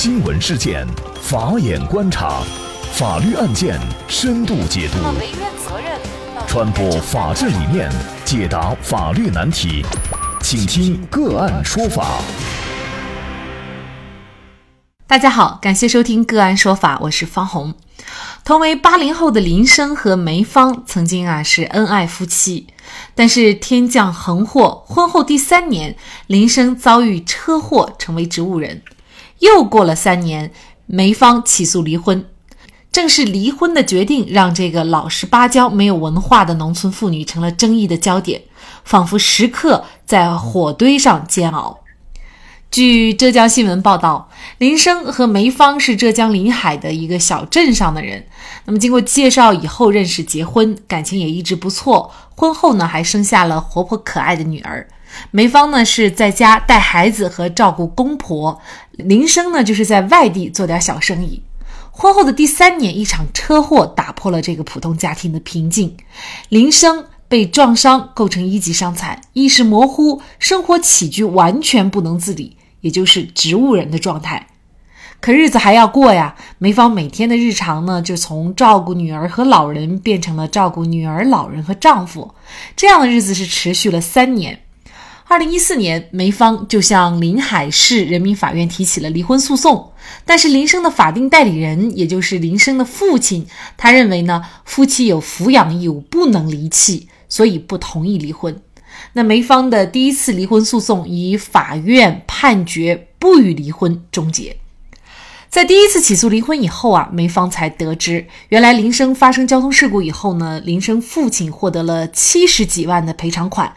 新闻事件，法眼观察，法律案件深度解读，传播法治理念，解答法律难题，请听个案说法。大家好，感谢收听个案说法，我是方红。同为八零后的林生和梅芳曾经啊是恩爱夫妻，但是天降横祸，婚后第三年，林生遭遇车祸，成为植物人。又过了三年，梅芳起诉离婚。正是离婚的决定，让这个老实巴交、没有文化的农村妇女成了争议的焦点，仿佛时刻在火堆上煎熬。据浙江新闻报道，林生和梅芳是浙江临海的一个小镇上的人。那么经过介绍以后认识、结婚，感情也一直不错。婚后呢，还生下了活泼可爱的女儿。梅芳呢是在家带孩子和照顾公婆，林生呢就是在外地做点小生意。婚后的第三年，一场车祸打破了这个普通家庭的平静。林生。被撞伤构成一级伤残，意识模糊，生活起居完全不能自理，也就是植物人的状态。可日子还要过呀，梅芳每天的日常呢，就从照顾女儿和老人变成了照顾女儿、老人和丈夫。这样的日子是持续了三年。二零一四年，梅芳就向临海市人民法院提起了离婚诉讼，但是林生的法定代理人，也就是林生的父亲，他认为呢，夫妻有抚养义务，不能离弃。所以不同意离婚。那梅芳的第一次离婚诉讼以法院判决不予离婚终结。在第一次起诉离婚以后啊，梅芳才得知，原来林生发生交通事故以后呢，林生父亲获得了七十几万的赔偿款，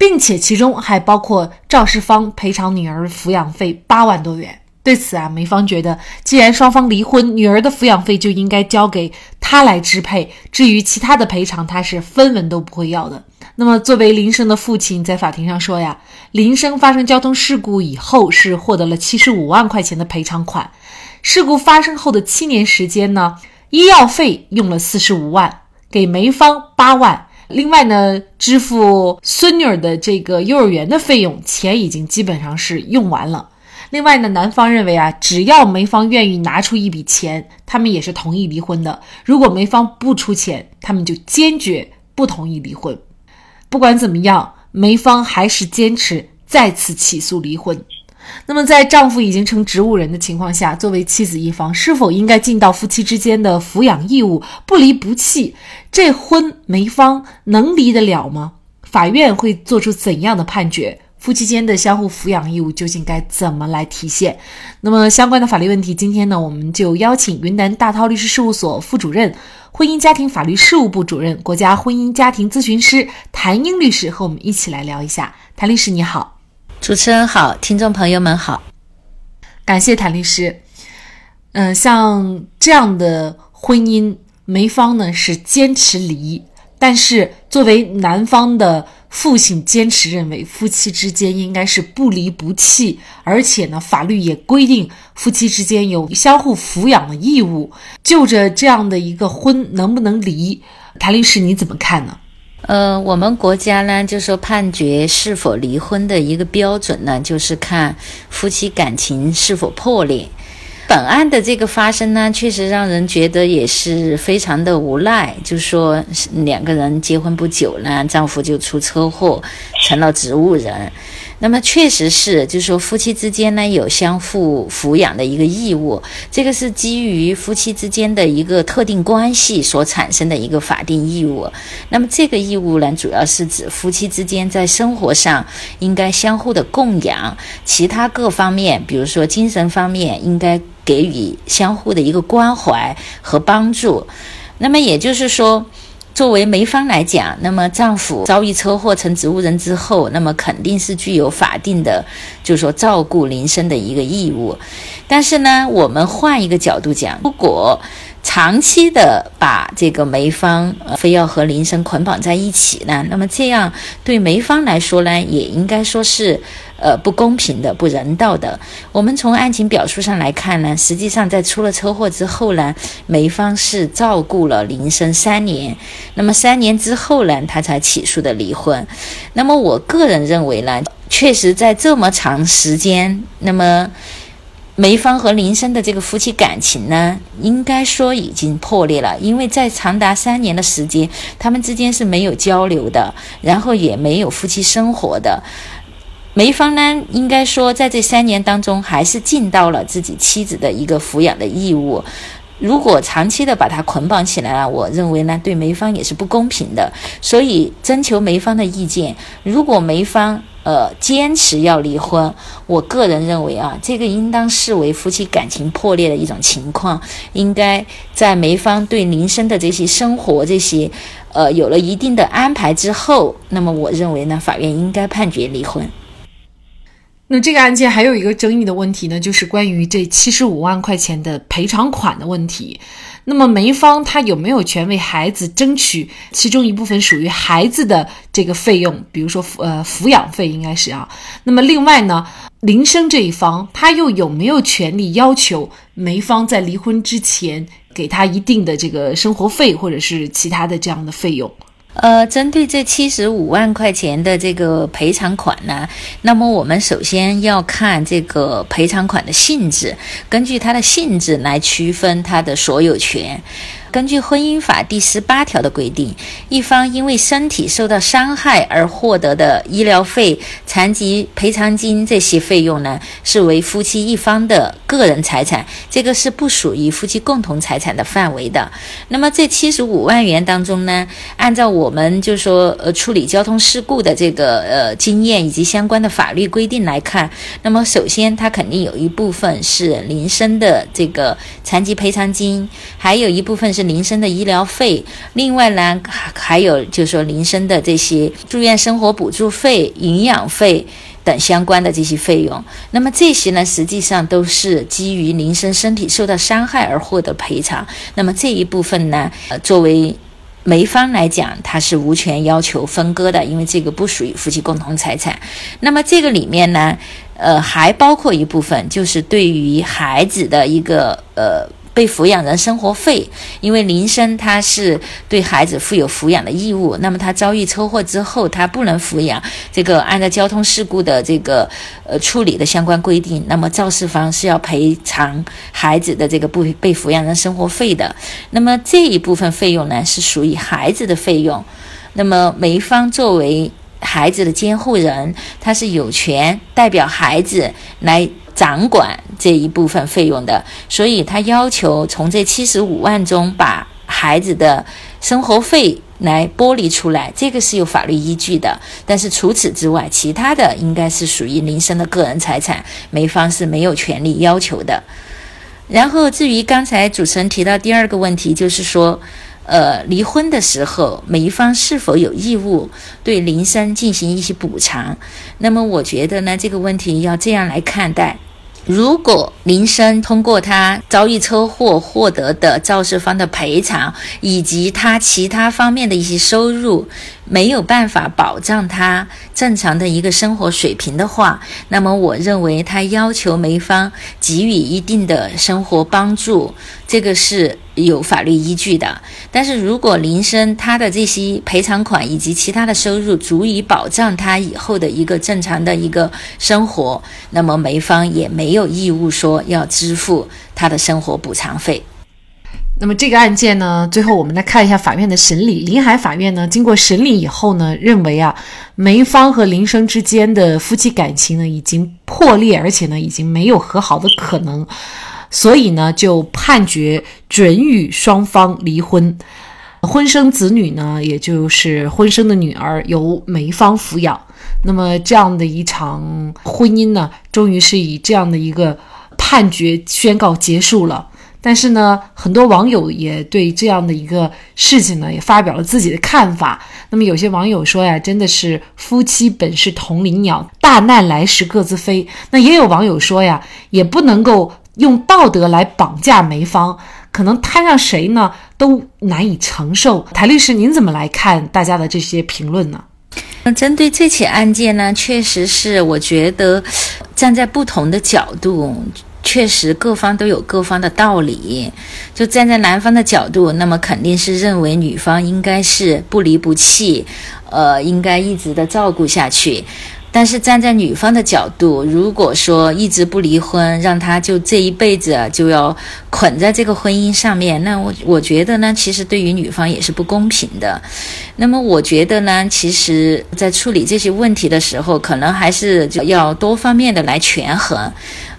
并且其中还包括肇事方赔偿女儿抚养费八万多元。对此啊，梅芳觉得，既然双方离婚，女儿的抚养费就应该交给他来支配。至于其他的赔偿，他是分文都不会要的。那么，作为林生的父亲，在法庭上说呀，林生发生交通事故以后是获得了七十五万块钱的赔偿款。事故发生后的七年时间呢，医药费用了四十五万，给梅芳八万。另外呢，支付孙女儿的这个幼儿园的费用，钱已经基本上是用完了。另外呢，男方认为啊，只要梅芳愿意拿出一笔钱，他们也是同意离婚的。如果梅芳不出钱，他们就坚决不同意离婚。不管怎么样，梅芳还是坚持再次起诉离婚。那么，在丈夫已经成植物人的情况下，作为妻子一方，是否应该尽到夫妻之间的抚养义务，不离不弃？这婚没方能离得了吗？法院会做出怎样的判决？夫妻间的相互抚养义务究竟该怎么来体现？那么相关的法律问题，今天呢，我们就邀请云南大韬律师事务所副主任、婚姻家庭法律事务部主任、国家婚姻家庭咨询师谭英律师和我们一起来聊一下。谭律师你好，主持人好，听众朋友们好，感谢谭律师。嗯，像这样的婚姻，梅芳呢是坚持离，但是作为男方的。父亲坚持认为夫妻之间应该是不离不弃，而且呢，法律也规定夫妻之间有相互抚养的义务。就着这样的一个婚能不能离，谭律师你怎么看呢？呃，我们国家呢，就说判决是否离婚的一个标准呢，就是看夫妻感情是否破裂。本案的这个发生呢，确实让人觉得也是非常的无奈。就说，两个人结婚不久呢，丈夫就出车祸，成了植物人。那么确实是，就是说夫妻之间呢有相互抚养的一个义务，这个是基于夫妻之间的一个特定关系所产生的一个法定义务。那么这个义务呢，主要是指夫妻之间在生活上应该相互的供养，其他各方面，比如说精神方面，应该给予相互的一个关怀和帮助。那么也就是说。作为梅芳来讲，那么丈夫遭遇车祸成植物人之后，那么肯定是具有法定的，就是说照顾林生的一个义务。但是呢，我们换一个角度讲，如果长期的把这个梅芳非要和林生捆绑在一起呢，那么这样对梅芳来说呢，也应该说是。呃，不公平的、不人道的。我们从案情表述上来看呢，实际上在出了车祸之后呢，梅芳是照顾了林生三年，那么三年之后呢，他才起诉的离婚。那么我个人认为呢，确实在这么长时间，那么。梅芳和林森的这个夫妻感情呢，应该说已经破裂了，因为在长达三年的时间，他们之间是没有交流的，然后也没有夫妻生活的。梅芳呢，应该说在这三年当中，还是尽到了自己妻子的一个抚养的义务。如果长期的把他捆绑起来了，我认为呢，对梅芳也是不公平的。所以征求梅芳的意见，如果梅芳。呃，坚持要离婚，我个人认为啊，这个应当视为夫妻感情破裂的一种情况，应该在梅芳对林生的这些生活这些，呃，有了一定的安排之后，那么我认为呢，法院应该判决离婚。那这个案件还有一个争议的问题呢，就是关于这七十五万块钱的赔偿款的问题。那么梅芳她有没有权为孩子争取其中一部分属于孩子的这个费用？比如说呃抚养费应该是啊。那么另外呢，林生这一方他又有没有权利要求梅芳在离婚之前给他一定的这个生活费或者是其他的这样的费用？呃，针对这七十五万块钱的这个赔偿款呢，那么我们首先要看这个赔偿款的性质，根据它的性质来区分它的所有权。根据婚姻法第十八条的规定，一方因为身体受到伤害而获得的医疗费、残疾赔偿金这些费用呢，是为夫妻一方的个人财产，这个是不属于夫妻共同财产的范围的。那么这七十五万元当中呢，按照我们就说呃处理交通事故的这个呃经验以及相关的法律规定来看，那么首先它肯定有一部分是林生的这个残疾赔偿金，还有一部分是。是林生的医疗费，另外呢，还还有就是说林生的这些住院生活补助费、营养费等相关的这些费用。那么这些呢，实际上都是基于林生身体受到伤害而获得赔偿。那么这一部分呢，呃，作为梅芳来讲，他是无权要求分割的，因为这个不属于夫妻共同财产。那么这个里面呢，呃，还包括一部分，就是对于孩子的一个呃。被抚养人生活费，因为林生他是对孩子负有抚养的义务，那么他遭遇车祸之后，他不能抚养。这个按照交通事故的这个呃处理的相关规定，那么肇事方是要赔偿孩子的这个不被抚养人生活费的。那么这一部分费用呢，是属于孩子的费用。那么梅芳作为孩子的监护人，他是有权代表孩子来。掌管这一部分费用的，所以他要求从这七十五万中把孩子的生活费来剥离出来，这个是有法律依据的。但是除此之外，其他的应该是属于林生的个人财产，梅芳是没有权利要求的。然后至于刚才主持人提到第二个问题，就是说，呃，离婚的时候，梅芳是否有义务对林生进行一些补偿？那么我觉得呢，这个问题要这样来看待。如果林生通过他遭遇车祸获得的肇事方的赔偿，以及他其他方面的一些收入，没有办法保障他正常的一个生活水平的话，那么我认为他要求梅芳给予一定的生活帮助，这个是。有法律依据的，但是如果林生他的这些赔偿款以及其他的收入足以保障他以后的一个正常的一个生活，那么梅芳也没有义务说要支付他的生活补偿费。那么这个案件呢，最后我们来看一下法院的审理。临海法院呢，经过审理以后呢，认为啊，梅芳和林生之间的夫妻感情呢已经破裂，而且呢已经没有和好的可能。所以呢，就判决准予双方离婚，婚生子女呢，也就是婚生的女儿由梅芳抚养。那么这样的一场婚姻呢，终于是以这样的一个判决宣告结束了。但是呢，很多网友也对这样的一个事情呢，也发表了自己的看法。那么有些网友说呀，真的是夫妻本是同林鸟，大难来时各自飞。那也有网友说呀，也不能够。用道德来绑架梅芳，可能摊上谁呢都难以承受。谭律师，您怎么来看大家的这些评论呢？那针对这起案件呢，确实是我觉得站在不同的角度，确实各方都有各方的道理。就站在男方的角度，那么肯定是认为女方应该是不离不弃，呃，应该一直的照顾下去。但是站在女方的角度，如果说一直不离婚，让她就这一辈子就要捆在这个婚姻上面，那我我觉得呢，其实对于女方也是不公平的。那么我觉得呢，其实在处理这些问题的时候，可能还是要多方面的来权衡。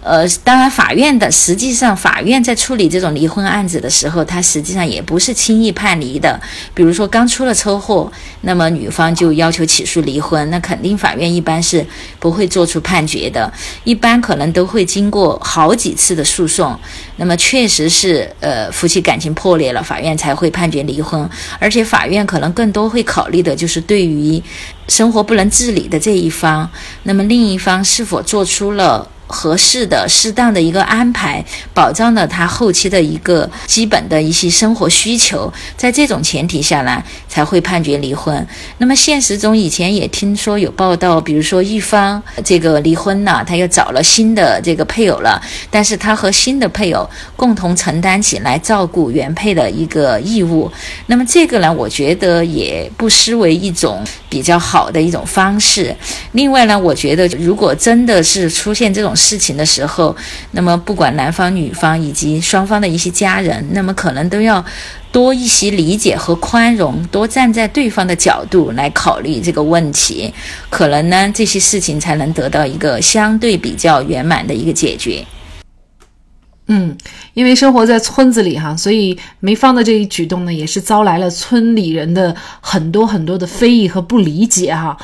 呃，当然，法院的实际上，法院在处理这种离婚案子的时候，他实际上也不是轻易判离的。比如说刚出了车祸，那么女方就要求起诉离婚，那肯定法院一般是不会做出判决的，一般可能都会经过好几次的诉讼。那么确实是，呃，夫妻感情破裂了，法院才会判决离婚。而且法院可能更多会考虑的就是对于生活不能自理的这一方，那么另一方是否做出了。合适的、适当的一个安排，保障了他后期的一个基本的一些生活需求。在这种前提下呢，才会判决离婚。那么现实中以前也听说有报道，比如说一方这个离婚了，他又找了新的这个配偶了，但是他和新的配偶共同承担起来照顾原配的一个义务。那么这个呢，我觉得也不失为一种比较好的一种方式。另外呢，我觉得如果真的是出现这种，事情的时候，那么不管男方女方以及双方的一些家人，那么可能都要多一些理解和宽容，多站在对方的角度来考虑这个问题，可能呢这些事情才能得到一个相对比较圆满的一个解决。嗯，因为生活在村子里哈，所以梅芳的这一举动呢，也是遭来了村里人的很多很多的非议和不理解哈。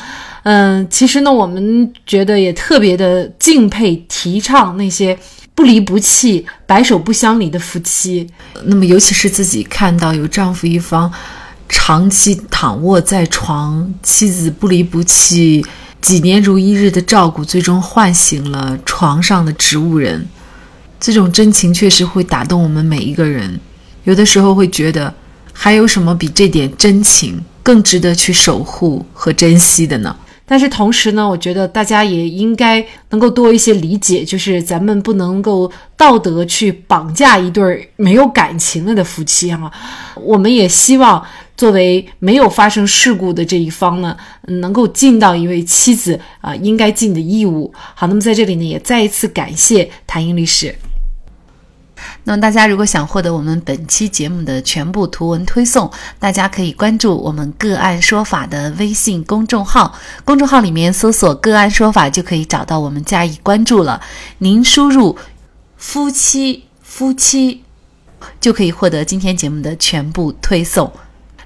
嗯，其实呢，我们觉得也特别的敬佩、提倡那些不离不弃、白首不相离的夫妻。那么，尤其是自己看到有丈夫一方长期躺卧在床，妻子不离不弃、几年如一日的照顾，最终唤醒了床上的植物人。这种真情确实会打动我们每一个人。有的时候会觉得，还有什么比这点真情更值得去守护和珍惜的呢？但是同时呢，我觉得大家也应该能够多一些理解，就是咱们不能够道德去绑架一对没有感情了的夫妻哈。我们也希望作为没有发生事故的这一方呢，能够尽到一位妻子啊应该尽的义务。好，那么在这里呢，也再一次感谢谭英律师。那么大家如果想获得我们本期节目的全部图文推送，大家可以关注我们“个案说法”的微信公众号，公众号里面搜索“个案说法”就可以找到我们加以关注了。您输入“夫妻夫妻”，就可以获得今天节目的全部推送。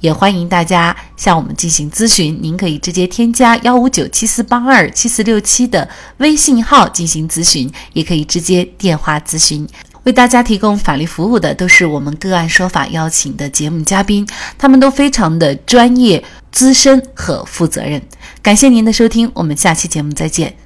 也欢迎大家向我们进行咨询。您可以直接添加幺五九七四八二七四六七的微信号进行咨询，也可以直接电话咨询。为大家提供法律服务的都是我们个案说法邀请的节目嘉宾，他们都非常的专业、资深和负责任。感谢您的收听，我们下期节目再见。